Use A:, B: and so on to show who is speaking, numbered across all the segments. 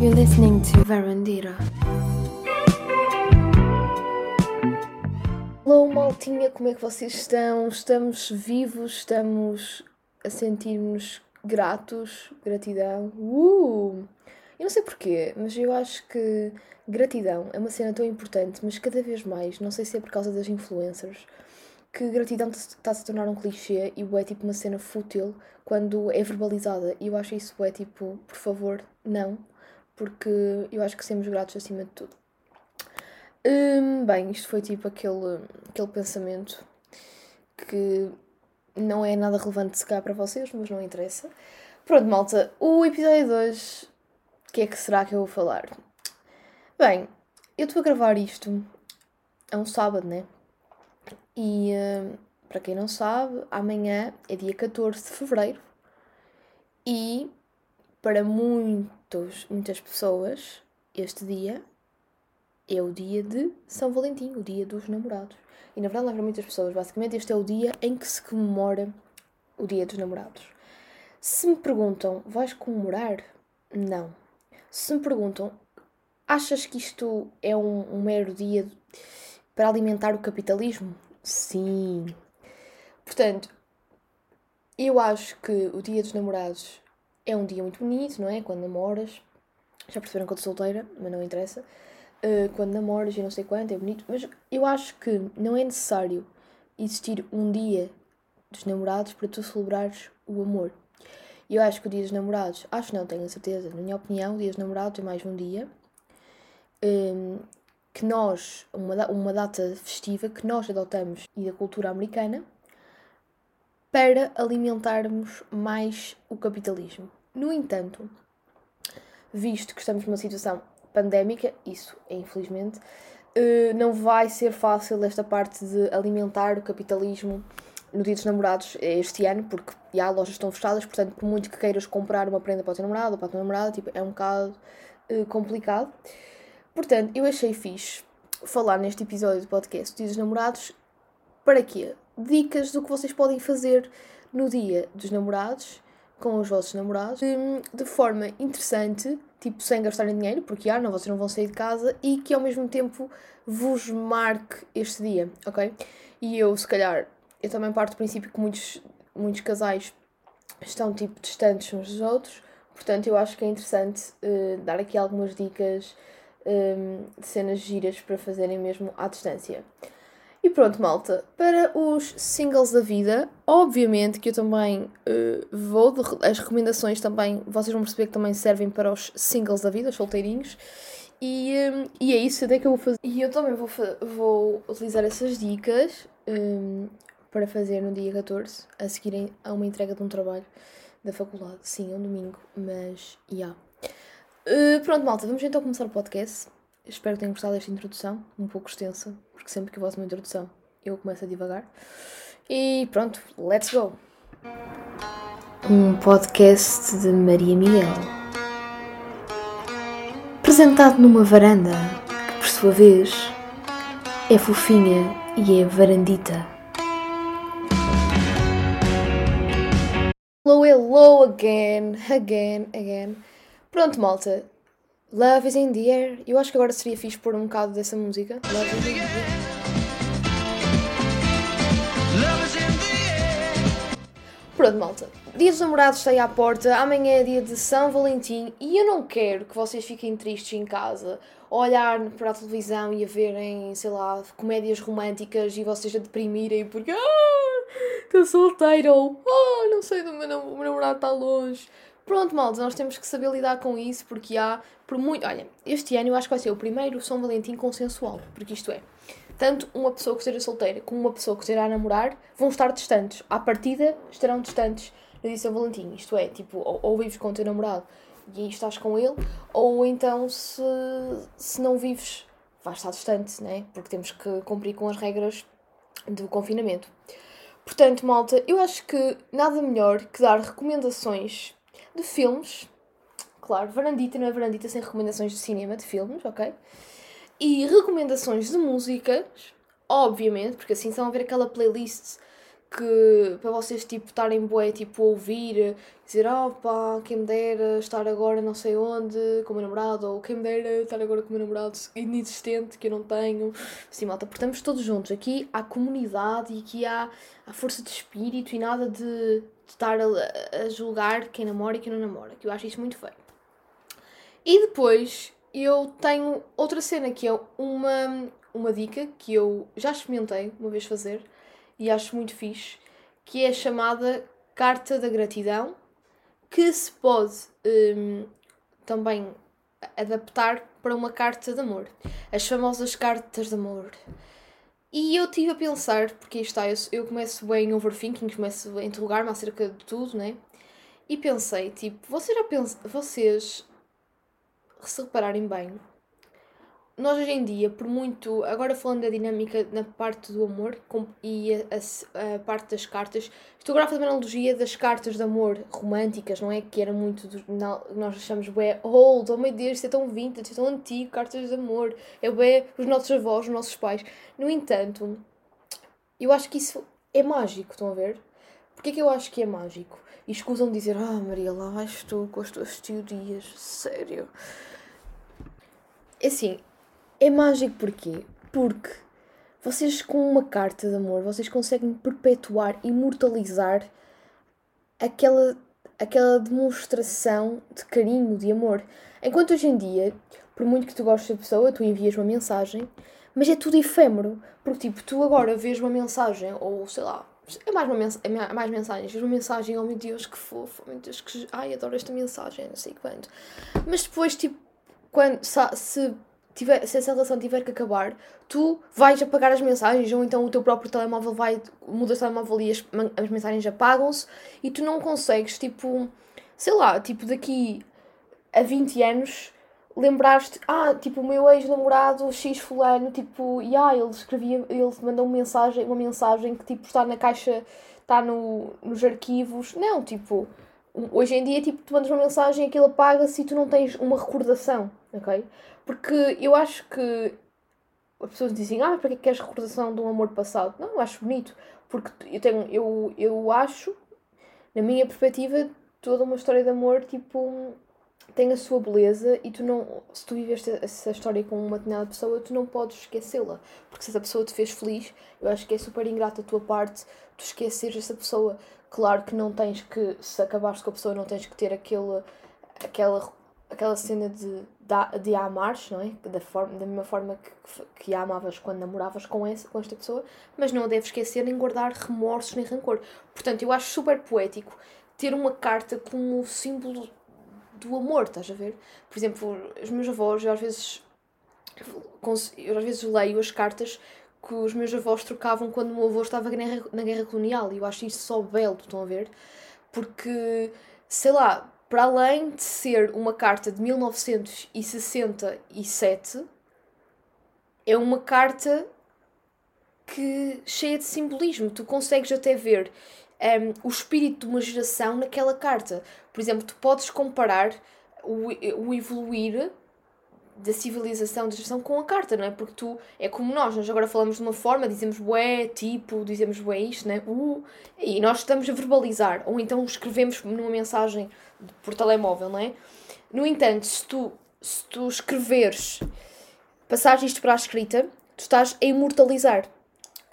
A: You're listening to Verandira.
B: Hello, maltinha, como é que vocês estão? Estamos vivos, estamos a sentir-nos gratos, gratidão. Uh! Eu não sei porquê, mas eu acho que gratidão é uma cena tão importante, mas cada vez mais, não sei se é por causa das influencers, que gratidão está a se tornar um clichê e é tipo uma cena fútil quando é verbalizada. E eu acho isso é tipo, por favor, não, porque eu acho que sermos gratos acima de tudo. Hum, bem, isto foi tipo aquele, aquele pensamento que não é nada relevante se calhar para vocês, mas não interessa. Pronto, malta, o episódio 2, o que é que será que eu vou falar? Bem, eu estou a gravar isto é um sábado, né? E uh, para quem não sabe, amanhã é dia 14 de fevereiro e para muitos, muitas pessoas este dia é o dia de São Valentim, o dia dos namorados. E na verdade, para muitas pessoas, basicamente, este é o dia em que se comemora o dia dos namorados. Se me perguntam, vais comemorar? Não. Se me perguntam, achas que isto é um, um mero dia para alimentar o capitalismo? Sim. Portanto, eu acho que o dia dos namorados é um dia muito bonito, não é? Quando namoras. Já perceberam que eu estou solteira, mas não interessa. Uh, quando namoras e não sei quanto, é bonito. Mas eu acho que não é necessário existir um dia dos namorados para tu celebrares o amor. Eu acho que o dia dos namorados, acho não, tenho a certeza, na minha opinião, o dia dos namorados é mais um dia. Um, que nós, uma, uma data festiva que nós adotamos e da cultura americana para alimentarmos mais o capitalismo. No entanto, visto que estamos numa situação pandémica, isso é infelizmente, eh, não vai ser fácil esta parte de alimentar o capitalismo no dia dos namorados este ano, porque já as lojas estão fechadas, portanto, por muito que queiras comprar uma prenda para o teu namorado ou para a tua namorada, tipo, é um bocado uh, complicado. Portanto, eu achei fixe falar neste episódio do podcast Dia dos Namorados para quê? Dicas do que vocês podem fazer no dia dos namorados com os vossos namorados de, de forma interessante, tipo sem gastarem dinheiro, porque ah, não, vocês não vão sair de casa e que ao mesmo tempo vos marque este dia, ok? E eu, se calhar, eu também parto do princípio que muitos, muitos casais estão tipo distantes uns dos outros, portanto eu acho que é interessante uh, dar aqui algumas dicas um, de cenas giras para fazerem mesmo à distância. E pronto, malta, para os singles da vida, obviamente que eu também uh, vou, de, as recomendações também, vocês vão perceber que também servem para os singles da vida, os solteirinhos, e, um, e é isso até que eu vou fazer. E eu também vou, vou utilizar essas dicas um, para fazer no dia 14, a seguirem a uma entrega de um trabalho da faculdade. Sim, é um domingo, mas, já. Yeah. Uh, pronto, malta, vamos então começar o podcast. Espero que tenham gostado desta introdução, um pouco extensa, porque sempre que eu faço uma introdução eu começo a divagar. E pronto, let's go!
A: Um podcast de Maria Miguel. Apresentado numa varanda, que por sua vez é fofinha e é varandita.
B: Hello, hello again, again, again. Pronto, malta. Love is in the air. Eu acho que agora seria fixe pôr um bocado dessa música. Love is in the air. Pronto, malta. Dia dos namorados está aí à porta. Amanhã é dia de São Valentim. E eu não quero que vocês fiquem tristes em casa. A olhar para a televisão e a verem, sei lá, comédias românticas e vocês a deprimirem porque. Ah, estou solteiro. Ou ah, não sei, o meu namorado está longe. Pronto, malta, nós temos que saber lidar com isso porque há, por muito. Olha, este ano eu acho que vai ser o primeiro São Valentim consensual, porque isto é, tanto uma pessoa que esteja solteira como uma pessoa que esteja a namorar vão estar distantes. À partida estarão distantes no dia de São Valentim. Isto é, tipo, ou, ou vives com o teu namorado e aí estás com ele, ou então se, se não vives, vais estar distante, né? Porque temos que cumprir com as regras do confinamento. Portanto, malta, eu acho que nada melhor que dar recomendações de filmes. Claro, varandita não é varandita sem recomendações de cinema, de filmes, ok? E recomendações de músicas, obviamente, porque assim estão a ver aquela playlist que para vocês tipo estarem bué, tipo ouvir, dizer, oh quem me dera estar agora não sei onde com o meu namorado, ou quem me dera estar agora com o meu namorado inexistente que eu não tenho. Sim, malta, portamos todos juntos. Aqui há comunidade e aqui há, há força de espírito e nada de estar a, a julgar quem namora e quem não namora, que eu acho isso muito feio. E depois eu tenho outra cena que é uma, uma dica que eu já experimentei uma vez fazer e acho muito fixe, que é chamada Carta da Gratidão, que se pode um, também adaptar para uma carta de amor. As famosas cartas de amor. E eu estive a pensar, porque está, eu, eu começo bem em overthinking, começo a interrogar-me acerca de tudo, né? E pensei, tipo, vocês já vocês se repararem bem, nós hoje em dia, por muito. Agora falando da dinâmica na parte do amor com, e a, a, a, parte das cartas, estou agora a fazer uma analogia das cartas de amor românticas, não é? Que era muito. Do, nós achamos bem old, oh meu Deus, isso é tão vintage, isso é tão antigo, cartas de amor. É bem os nossos avós, os nossos pais. No entanto, eu acho que isso é mágico, estão a ver? Porquê que eu acho que é mágico? E escusam dizer, ah Maria, lá vais tu com as tuas teorias, sério. É assim, é mágico porquê? Porque vocês com uma carta de amor, vocês conseguem perpetuar, imortalizar aquela, aquela demonstração de carinho, de amor. Enquanto hoje em dia, por muito que tu gostes da pessoa, tu envias uma mensagem, mas é tudo efêmero. Porque, tipo, tu agora vês uma mensagem, ou sei lá, é mais, uma mens é mais mensagens, vês uma mensagem, oh meu Deus, que fofo, oh meu Deus, que. Ai, adoro esta mensagem, não sei quando. Mas depois, tipo, quando, se tiver, se essa relação tiver que acabar, tu vais apagar as mensagens, ou então o teu próprio telemóvel vai, muda o telemóvel e as, as mensagens apagam-se, e tu não consegues, tipo, sei lá, tipo, daqui a 20 anos, lembrar-te, ah, tipo, o meu ex-namorado X fulano, tipo, e ah, ele escrevia, ele mandou uma mensagem, uma mensagem que, tipo, está na caixa, está no, nos arquivos, não, tipo, hoje em dia, tipo, tu mandas uma mensagem, aquilo apaga-se e tu não tens uma recordação, ok? Porque eu acho que as pessoas dizem, ah, para que queres recordação de um amor passado? Não, eu acho bonito. Porque eu tenho, eu, eu acho, na minha perspectiva, toda uma história de amor, tipo, tem a sua beleza e tu não, se tu viveste essa história com uma determinada pessoa, tu não podes esquecê-la. Porque se essa pessoa te fez feliz, eu acho que é super ingrato a tua parte tu esqueceres essa pessoa. Claro que não tens que, se acabaste com a pessoa, não tens que ter aquele, aquela, aquela cena de de a amares, não é? Da, forma, da mesma forma que, que a amavas quando namoravas com, com esta pessoa, mas não a deves esquecer nem guardar remorsos nem rancor. Portanto, eu acho super poético ter uma carta como símbolo do amor, estás a ver? Por exemplo, os meus avós, eu às vezes, eu às vezes leio as cartas que os meus avós trocavam quando o meu avô estava na guerra, na guerra colonial e eu acho isso só belo, estão a ver? Porque, sei lá, para além de ser uma carta de 1967, é uma carta que cheia de simbolismo. Tu consegues até ver um, o espírito de uma geração naquela carta. Por exemplo, tu podes comparar o, o evoluir da civilização da geração com a carta, não é? Porque tu, é como nós, nós agora falamos de uma forma, dizemos bué, tipo, dizemos bué isto, né? Uh, e nós estamos a verbalizar, ou então escrevemos numa mensagem por telemóvel, não é? No entanto, se tu, se tu escreveres, passares isto para a escrita, tu estás a imortalizar.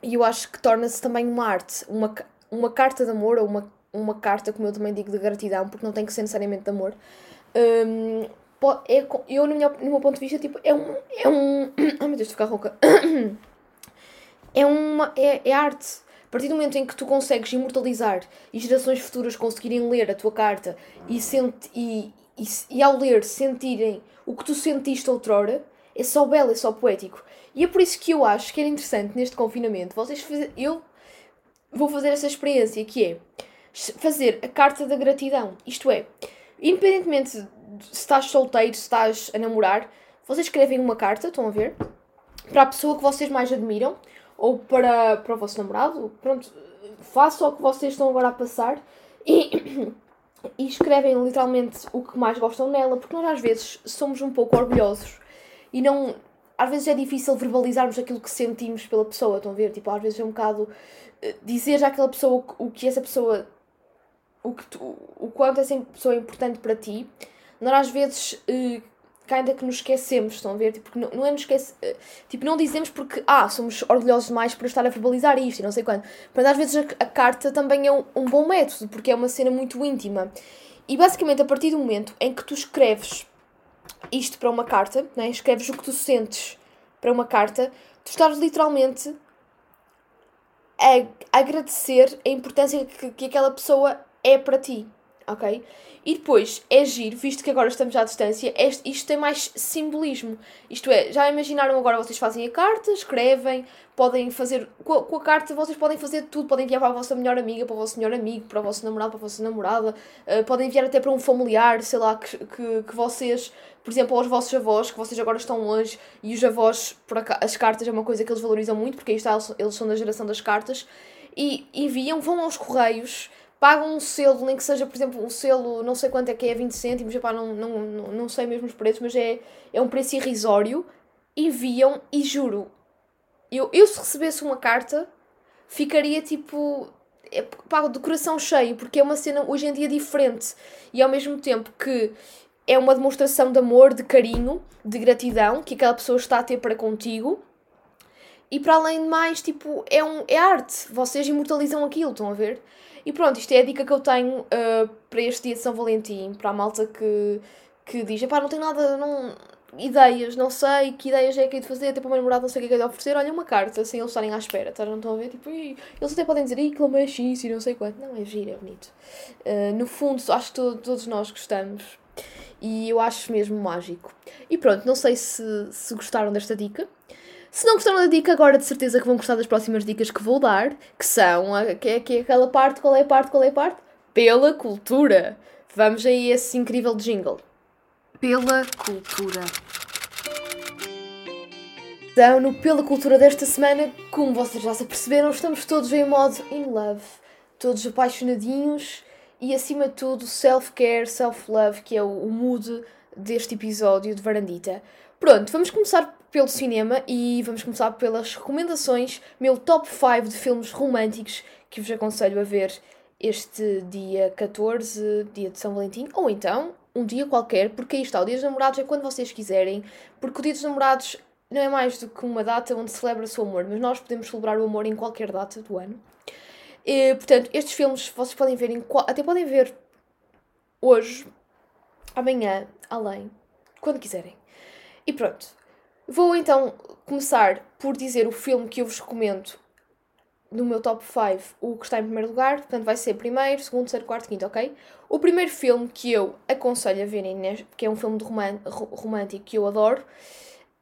B: E eu acho que torna-se também uma arte, uma, uma carta de amor, ou uma, uma carta, como eu também digo, de gratidão, porque não tem que ser necessariamente de amor. Um, é, eu, no meu, no meu ponto de vista, tipo, é um. É um ai meu Deus, estou ficar rouca. É uma. É, é arte. A partir do momento em que tu consegues imortalizar e gerações futuras conseguirem ler a tua carta e, senti, e, e, e ao ler sentirem o que tu sentiste outrora, é só belo, é só poético. E é por isso que eu acho que era interessante neste confinamento vocês fazer, eu vou fazer essa experiência que é fazer a carta da gratidão. Isto é, independentemente se estás solteiro, se estás a namorar, vocês escrevem uma carta, estão a ver? Para a pessoa que vocês mais admiram ou para, para o vosso namorado, pronto, façam o que vocês estão agora a passar e, e escrevem literalmente o que mais gostam nela, porque nós às vezes somos um pouco orgulhosos e não, às vezes é difícil verbalizarmos aquilo que sentimos pela pessoa, estão a ver? Tipo, às vezes é um bocado eh, dizer àquela pessoa o que essa pessoa, o, que tu, o quanto essa pessoa é importante para ti. Nós às vezes uh, ainda que nos esquecemos, estão a ver? Tipo, não, não é nos esquece, uh, tipo, não dizemos porque, ah, somos orgulhosos demais por estar a verbalizar isto e não sei quando. Mas às vezes a, a carta também é um, um bom método, porque é uma cena muito íntima. E basicamente, a partir do momento em que tu escreves isto para uma carta, né? escreves o que tu sentes para uma carta, tu estás literalmente a agradecer a importância que, que aquela pessoa é para ti, ok? E depois é giro, visto que agora estamos à distância, este, isto tem mais simbolismo. Isto é, já imaginaram agora vocês fazem a carta, escrevem, podem fazer. Com a, com a, carta vocês podem fazer tudo, podem enviar para a vossa melhor amiga, para o vosso melhor amigo, para o vosso namorado, para a vossa namorada, uh, podem enviar até para um familiar, sei lá, que, que, que vocês, por exemplo, aos vossos avós, que vocês agora estão longe, e os avós, por as cartas é uma coisa que eles valorizam muito, porque aí está, eles são da geração das cartas, e enviam, vão aos correios pagam um selo, nem que seja, por exemplo, um selo, não sei quanto é que é, 20 cêntimos, não, não, não, não sei mesmo os preços, mas é, é um preço irrisório, enviam e juro, eu, eu se recebesse uma carta, ficaria tipo, é, de coração cheio, porque é uma cena hoje em dia diferente e ao mesmo tempo que é uma demonstração de amor, de carinho, de gratidão que aquela pessoa está a ter para contigo. E para além de mais, tipo, é, um, é arte. Vocês imortalizam aquilo, estão a ver? E pronto, isto é a dica que eu tenho uh, para este dia de São Valentim, para a malta que, que diz, pá, não tenho nada, não, ideias, não sei que ideias é que é de fazer, até para o meu namorado não sei o que é que é de oferecer, olha uma carta, sem eles estarem à espera, tá? não estão a ver? Tipo, eles até podem dizer, ih, que é X e não sei quanto. Não, é giro, é bonito. Uh, no fundo, acho que todo, todos nós gostamos e eu acho mesmo mágico. E pronto, não sei se, se gostaram desta dica. Se não gostaram da dica, agora de certeza que vão gostar das próximas dicas que vou dar, que são a, que, é, que é aquela parte, qual é a parte, qual é a parte? Pela cultura. Vamos aí a esse incrível jingle. Pela cultura. Então, no Pela Cultura desta semana, como vocês já se perceberam, estamos todos em modo in love, todos apaixonadinhos e, acima de tudo, self-care, self-love, que é o, o mood deste episódio de Varandita. Pronto, vamos começar pelo cinema e vamos começar pelas recomendações, meu top 5 de filmes românticos que vos aconselho a ver este dia 14, dia de São Valentim, ou então um dia qualquer, porque aí está, o Dia dos Namorados é quando vocês quiserem, porque o Dia dos Namorados não é mais do que uma data onde se celebra-se o amor, mas nós podemos celebrar o amor em qualquer data do ano. E, portanto, estes filmes vocês podem ver, em, até podem ver hoje, amanhã, além, quando quiserem. E pronto, Vou então começar por dizer o filme que eu vos recomendo no meu top 5, o que está em primeiro lugar. Portanto, vai ser primeiro, segundo, terceiro, quarto, quinto, ok? O primeiro filme que eu aconselho a verem, que é um filme romântico que eu adoro,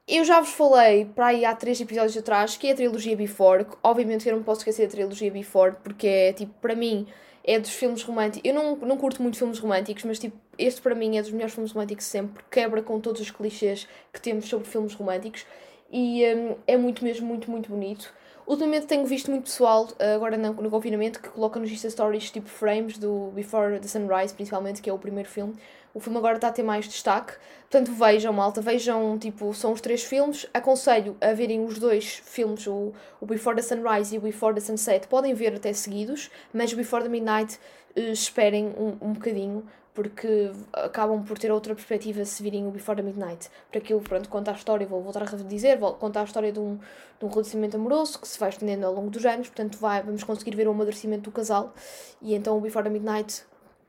B: eu já vos falei para aí há três episódios atrás, que é a trilogia Before. Obviamente eu não posso esquecer a trilogia Before, porque é, tipo, para mim, é dos filmes românticos. Eu não, não curto muito filmes românticos, mas tipo, este para mim é dos melhores filmes românticos sempre. Quebra com todos os clichês que temos sobre filmes românticos e um, é muito mesmo, muito, muito bonito. Ultimamente tenho visto muito pessoal, agora no, no confinamento, que coloca nos Insta Stories tipo frames do Before the Sunrise, principalmente, que é o primeiro filme. O filme agora está a ter mais destaque. Portanto, vejam, malta, vejam, tipo, são os três filmes. Aconselho a verem os dois filmes, o, o Before the Sunrise e o Before the Sunset. Podem ver até seguidos, mas o Before the Midnight uh, esperem um, um bocadinho, porque acabam por ter outra perspectiva se virem o Before the Midnight. Para aquilo, pronto, conta a história, vou voltar a dizer, vou contar a história de um, de um relacionamento amoroso que se vai estendendo ao longo dos anos, portanto vai, vamos conseguir ver o amadurecimento do casal. E então o Before the Midnight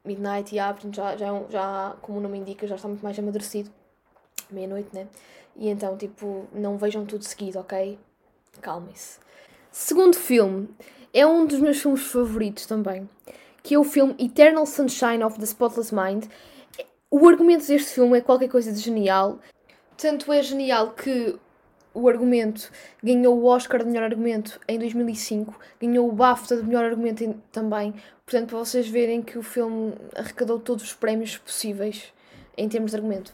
B: Midnight, yeah, portanto, já, já, é já, como o nome indica, já está muito mais amadurecido. Meia-noite, né? E então, tipo, não vejam tudo seguido, ok? Calmem-se. Segundo filme, é um dos meus filmes favoritos também, que é o filme Eternal Sunshine of the Spotless Mind. O argumento deste filme é qualquer coisa de genial. Tanto é genial que o argumento ganhou o Oscar de melhor argumento em 2005, ganhou o BAFTA de melhor argumento em, também. Portanto, para vocês verem que o filme arrecadou todos os prémios possíveis em termos de argumento.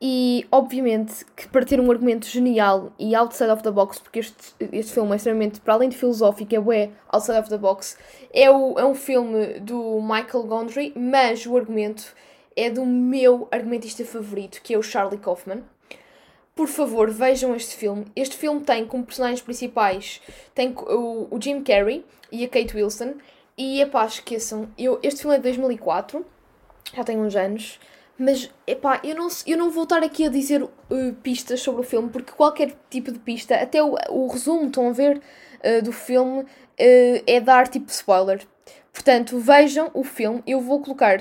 B: E, obviamente, que para ter um argumento genial e outside of the box, porque este, este filme é extremamente, para além de filosófico, é bué outside of the box, é, o, é um filme do Michael Gondry, mas o argumento é do meu argumentista favorito, que é o Charlie Kaufman. Por favor, vejam este filme. Este filme tem como personagens principais tem o, o Jim Carrey e a Kate Wilson. E epá, esqueçam, eu, este filme é de 2004, já tem uns anos, mas epá, eu não, eu não vou estar aqui a dizer uh, pistas sobre o filme, porque qualquer tipo de pista, até o, o resumo, estão a ver, uh, do filme, uh, é dar tipo spoiler. Portanto, vejam o filme, eu vou colocar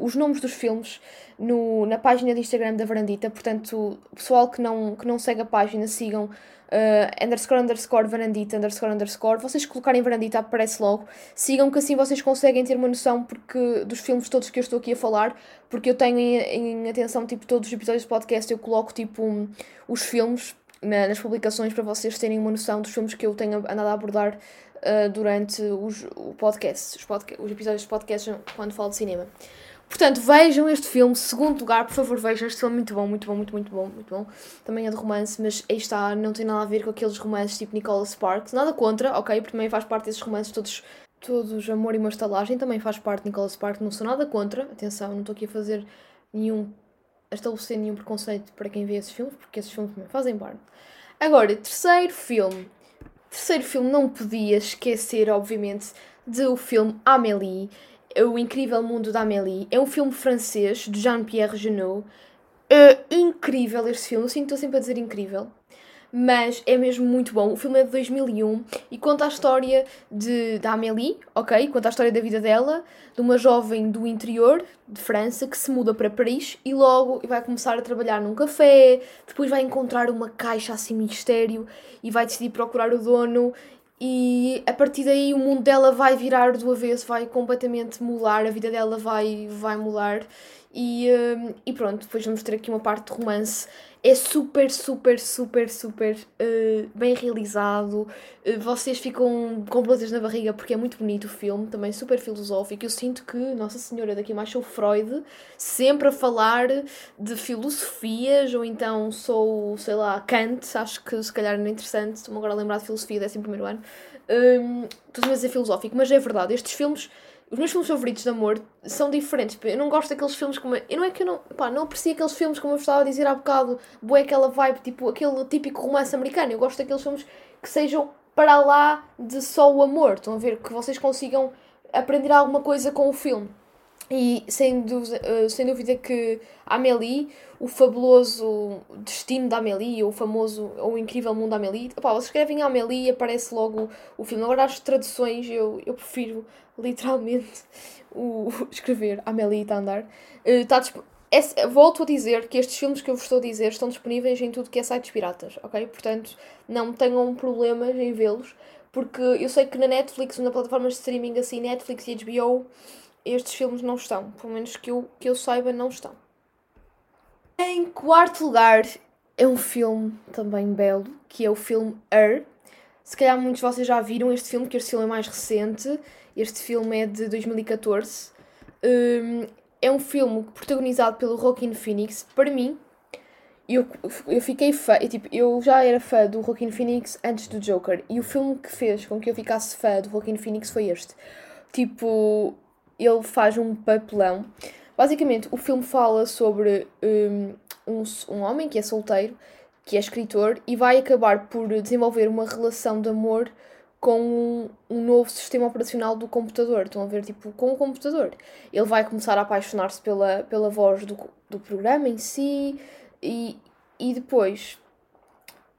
B: os nomes dos filmes no, na página de Instagram da Varandita, portanto, o pessoal que não, que não segue a página, sigam uh, underscore underscore varandita underscore underscore. Vocês colocarem varandita aparece logo. Sigam que assim vocês conseguem ter uma noção porque, dos filmes todos que eu estou aqui a falar, porque eu tenho em, em atenção tipo todos os episódios do podcast, eu coloco tipo um, os filmes na, nas publicações para vocês terem uma noção dos filmes que eu tenho andado a abordar uh, durante os, o podcast, os, podca os episódios de podcast quando falo de cinema. Portanto, vejam este filme. Segundo lugar, por favor, vejam este filme. Muito bom, muito bom, muito, muito bom, muito bom. Também é de romance, mas aí está, não tem nada a ver com aqueles romances tipo Nicolas Sparks. Nada contra, ok? Porque também faz parte desses romances todos, todos amor e uma estalagem. Também faz parte de Nicolas Sparks. Não sou nada contra. Atenção, não estou aqui a fazer nenhum. a estabelecer nenhum preconceito para quem vê esses filmes, porque esses filmes também fazem parte. Agora, terceiro filme. Terceiro filme não podia esquecer, obviamente, do filme Amélie o Incrível Mundo da Amélie. É um filme francês de Jean-Pierre Jeunet. É incrível este filme. Eu sinto sempre a dizer incrível. Mas é mesmo muito bom. O filme é de 2001 e conta a história de, da Amélie, ok? Conta a história da vida dela, de uma jovem do interior de França que se muda para Paris e logo vai começar a trabalhar num café. Depois vai encontrar uma caixa assim mistério e vai decidir procurar o dono e a partir daí o mundo dela vai virar do avesso, vai completamente mudar, a vida dela vai, vai mudar. E, um, e pronto, depois vamos ter aqui uma parte de romance. É super, super, super, super uh, bem realizado. Uh, vocês ficam com bolsas na barriga porque é muito bonito o filme, também super filosófico. Eu sinto que, Nossa Senhora, daqui mais sou Freud, sempre a falar de filosofias, ou então sou, sei lá, Kant, acho que se calhar é interessante. Estou-me agora a lembrar de filosofia, 11 primeiro ano. Um, estou a dizer filosófico, mas é verdade, estes filmes os meus filmes favoritos de amor são diferentes. Eu não gosto daqueles filmes como. Eu não é que eu não. Pá, não aprecio aqueles filmes como eu estava a dizer há bocado, boé aquela vibe, tipo aquele típico romance americano. Eu gosto daqueles filmes que sejam para lá de só o amor. Estão a ver? Que vocês consigam aprender alguma coisa com o filme. E sem dúvida, uh, sem dúvida que Amélie, o fabuloso destino da Amélie, ou o famoso, ou o incrível mundo da Amélie, opá, vocês escrevem Amélie e aparece logo o filme. Agora as traduções eu, eu prefiro literalmente o, escrever Amélie está a andar. Uh, tá é, volto a dizer que estes filmes que eu vos estou a dizer estão disponíveis em tudo que é sites piratas, ok? Portanto, não tenham problemas em vê-los, porque eu sei que na Netflix, na plataformas de streaming assim, Netflix e HBO, estes filmes não estão. Pelo menos que eu, que eu saiba, não estão. Em quarto lugar, é um filme também belo, que é o filme Her. Se calhar muitos de vocês já viram este filme, que este filme é mais recente. Este filme é de 2014. Um, é um filme protagonizado pelo Joaquin Phoenix. Para mim, eu, eu fiquei fã, eu, tipo, eu já era fã do Joaquin Phoenix antes do Joker. E o filme que fez com que eu ficasse fã do Joaquin Phoenix foi este. Tipo, ele faz um papelão. Basicamente, o filme fala sobre um, um, um homem que é solteiro, que é escritor, e vai acabar por desenvolver uma relação de amor com um, um, novo sistema operacional do computador. Estão a ver, tipo, com o computador. Ele vai começar a apaixonar-se pela, pela voz do, do programa em si e, e depois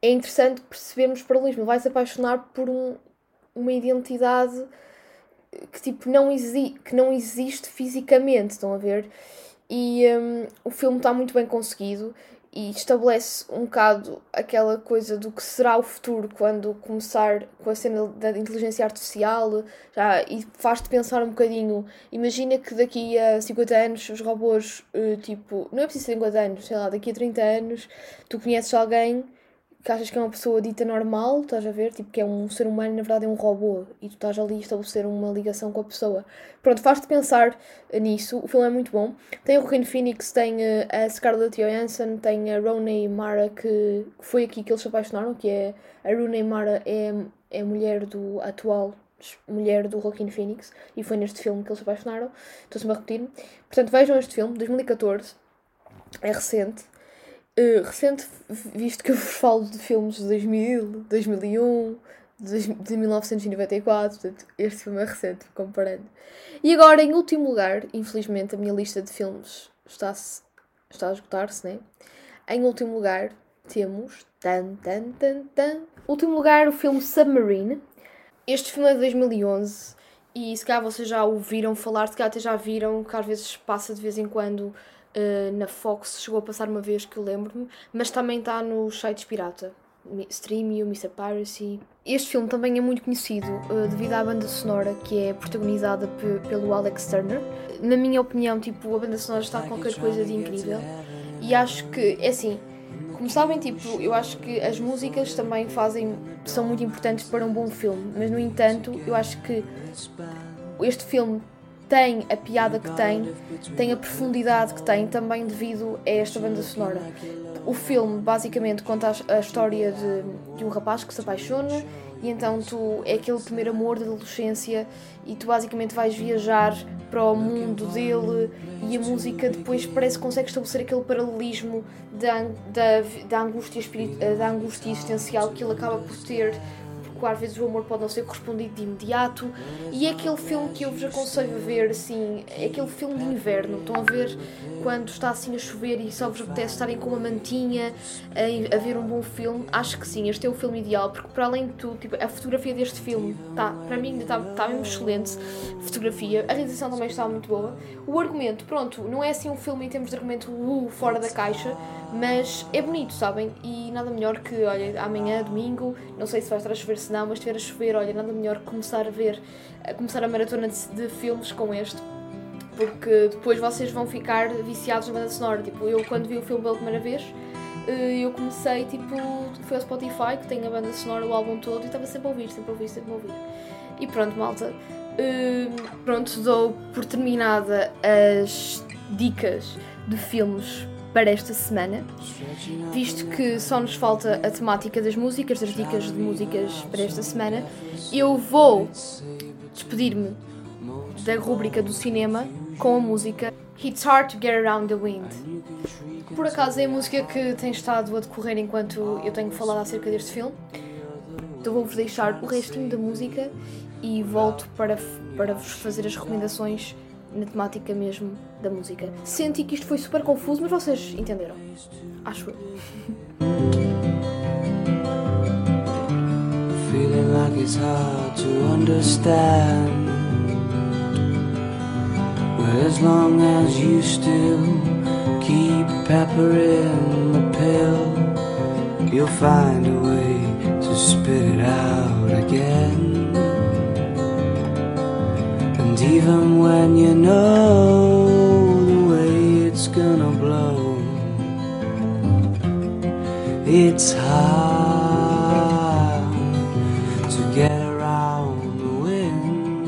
B: é interessante percebermos paralelismo. Ele vai se apaixonar por um, uma identidade que tipo não, exi que não existe fisicamente, estão a ver? E um, o filme está muito bem conseguido e estabelece um bocado aquela coisa do que será o futuro quando começar com a cena da inteligência artificial já, e faz-te pensar um bocadinho. Imagina que daqui a 50 anos os robôs, uh, tipo, não é preciso 50 anos, sei lá, daqui a 30 anos tu conheces alguém que achas que é uma pessoa dita normal, estás a ver? Tipo, que é um ser humano, na verdade é um robô, e tu estás ali a estabelecer uma ligação com a pessoa. Pronto, faz-te pensar nisso. O filme é muito bom. Tem o Joaquin Phoenix, tem uh, a Scarlett Johansson, tem a Rooney Mara, que foi aqui que eles se apaixonaram, que é a Rooney Mara é, é mulher do atual mulher do Joaquin Phoenix, e foi neste filme que eles se apaixonaram. Estou-se a repetir. Portanto, vejam este filme, 2014, é recente Uh, recente, visto que eu vos falo de filmes de 2000, 2001, de, de 1994, portanto, este filme é recente, comparando. E agora, em último lugar, infelizmente, a minha lista de filmes está, está a esgotar-se, né? Em último lugar, temos. Tan, tan, tan, tan. Último lugar, o filme Submarine. Este filme é de 2011 e se calhar vocês já ouviram falar, se calhar até já viram, que às vezes passa de vez em quando uh, na Fox, chegou a passar uma vez que eu lembro-me, mas também está nos sites pirata. Streamio, Mr. Piracy. Este filme também é muito conhecido uh, devido à banda sonora que é protagonizada pelo Alex Turner. Na minha opinião, tipo, a banda sonora está qualquer coisa de incrível. E acho que, é assim, como sabem, tipo, eu acho que as músicas também fazem, são muito importantes para um bom filme, mas no entanto, eu acho que este filme tem a piada que tem, tem a profundidade que tem também devido a esta banda sonora. O filme basicamente conta a, história de, de um rapaz que se apaixona e então tu é aquele primeiro amor da adolescência e tu basicamente vais viajar para o mundo dele e a música depois parece que consegue estabelecer aquele paralelismo da, da, da, angústia, da angústia existencial que ele acaba por ter porque às vezes o amor pode não ser correspondido de imediato. E é aquele filme que eu vos aconselho a ver, assim, é aquele filme de inverno. Estão a ver quando está assim a chover e só vos apetece estarem com uma mantinha a, a ver um bom filme? Acho que sim, este é o filme ideal, porque para além de tudo, tipo, a fotografia deste filme tá, para mim está tá mesmo excelente. Fotografia, a realização também está muito boa. O argumento, pronto, não é assim um filme em termos de argumento uh, fora da caixa, mas é bonito, sabem? E nada melhor que, olha, amanhã, domingo, não sei se vai estar a chover se não, mas estiver a chover, olha, nada melhor que começar a ver, a começar a maratona de, de filmes com este porque depois vocês vão ficar viciados na banda sonora. Tipo, eu quando vi o filme pela primeira vez, eh, eu comecei, tipo, foi ao Spotify, que tem a banda sonora, o álbum todo, e estava sempre a ouvir, sempre a ouvir, sempre a ouvir. E pronto, malta. Eh, pronto, dou por terminada as dicas de filmes para esta semana, visto que só nos falta a temática das músicas, das dicas de músicas para esta semana, eu vou despedir-me da rubrica do cinema com a música It's Hard to Get Around the Wind. Por acaso é a música que tem estado a decorrer enquanto eu tenho falado acerca deste filme. Então vou-vos deixar o restinho da música e volto para, para vos fazer as recomendações na temática mesmo da música. Senti que isto foi super confuso, mas vocês entenderam. Acho eu. Feeling like it's hard to understand. But as long as you still keep pepper in the pill, you'll find a way to spit it out again. And even when you know the way it's gonna blow, it's hard to get around the wind.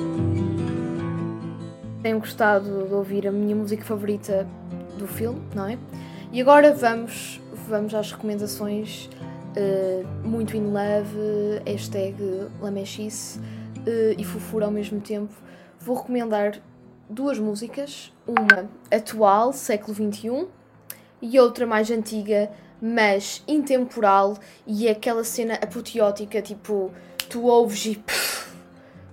B: Tenho gostado de ouvir a minha música favorita do filme, não é? E agora vamos, vamos às recomendações. Uh, muito in love, hashtag lamechice uh, e fofura ao mesmo tempo vou recomendar duas músicas, uma atual, século XXI, e outra mais antiga, mas intemporal, e é aquela cena apoteótica, tipo, tu ouves e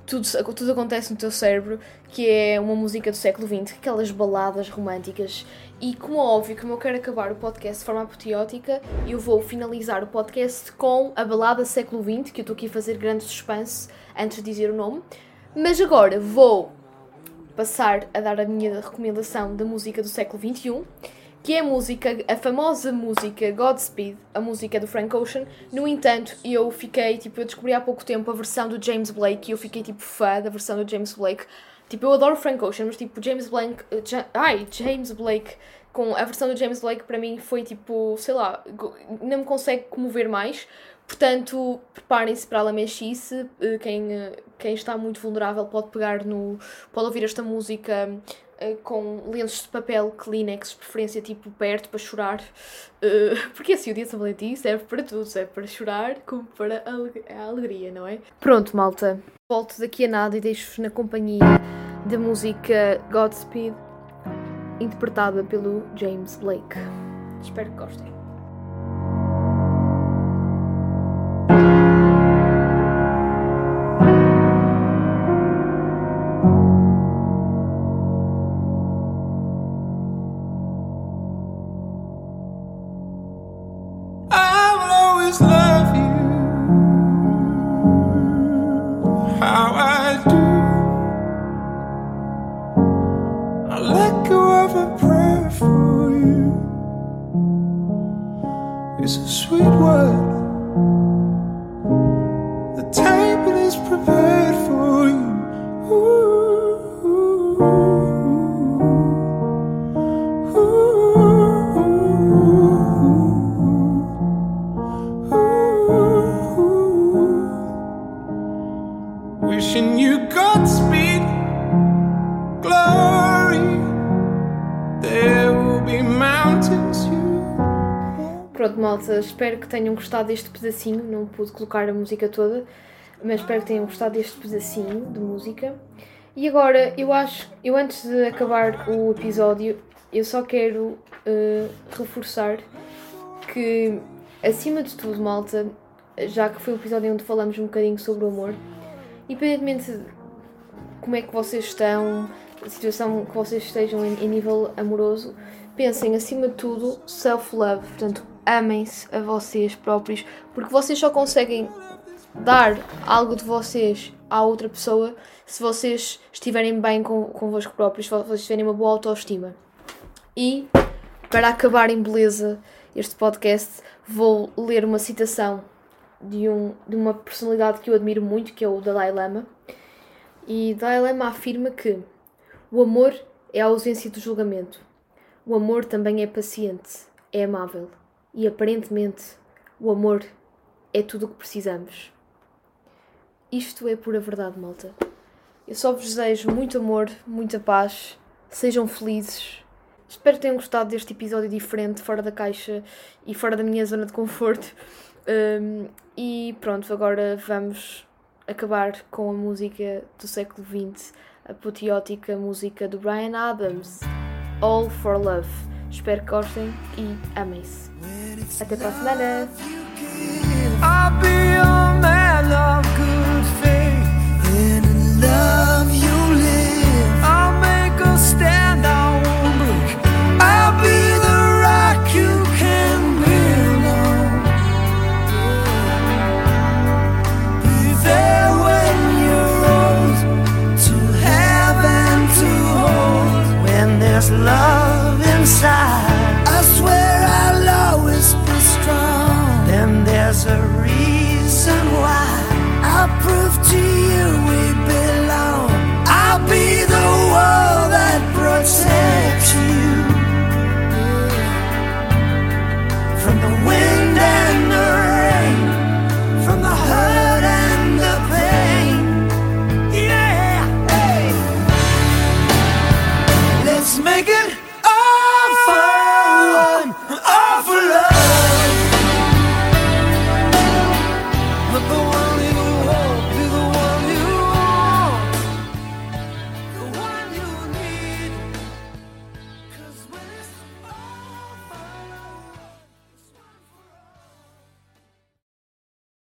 B: tudo, tudo acontece no teu cérebro, que é uma música do século XX, aquelas baladas românticas. E como é óbvio, como eu quero acabar o podcast de forma apoteótica, eu vou finalizar o podcast com a balada século XX, que eu estou aqui a fazer grande suspense antes de dizer o nome. Mas agora vou passar a dar a minha recomendação da música do século XXI, que é a música, a famosa música Godspeed, a música do Frank Ocean. No entanto, eu fiquei, tipo, eu descobri há pouco tempo a versão do James Blake e eu fiquei, tipo, fã da versão do James Blake. Tipo, eu adoro Frank Ocean, mas, tipo, James Blake... Uh, ai, James Blake com a versão do James Blake para mim foi, tipo, sei lá, não me consegue comover mais, Portanto, preparem-se para a lamechice. Eh, quem, eh, quem está muito vulnerável pode pegar no. pode ouvir esta música uh, com lenços de papel Kleenex, preferência tipo perto, para chorar. Porque assim, o dia de São Valentim serve para tudo, serve para chorar como para a alegria, não é? Pronto, malta. Volto daqui a nada e deixo-vos na companhia da música Godspeed, interpretada pelo James Blake. Espero que gostem.
C: It's a sweet word.
B: Malta, espero que tenham gostado deste pedacinho. Não pude colocar a música toda, mas espero que tenham gostado deste pedacinho de música. E agora, eu acho, eu antes de acabar o episódio, eu só quero eh, reforçar que, acima de tudo, malta, já que foi o episódio onde falamos um bocadinho sobre o amor, independentemente de como é que vocês estão, a situação que vocês estejam em, em nível amoroso, pensem acima de tudo self-love, portanto, amem-se a vocês próprios, porque vocês só conseguem dar algo de vocês à outra pessoa se vocês estiverem bem com, convosco próprios, se vocês tiverem uma boa autoestima. E, para acabar em beleza este podcast, vou ler uma citação de, um, de uma personalidade que eu admiro muito, que é o Dalai Lama. E Dalai Lama afirma que o amor é a ausência do julgamento. O amor também é paciente, é amável. E aparentemente, o amor é tudo o que precisamos. Isto é pura verdade, malta. Eu só vos desejo muito amor, muita paz. Sejam felizes. Espero que tenham gostado deste episódio diferente, fora da caixa e fora da minha zona de conforto. Um, e pronto, agora vamos acabar com a música do século XX, a apoteótica música do Brian Adams, All for Love. Espero que gostem e amem-se. Até para a semana!
C: I'll be a man of good faith. And in love you prove to you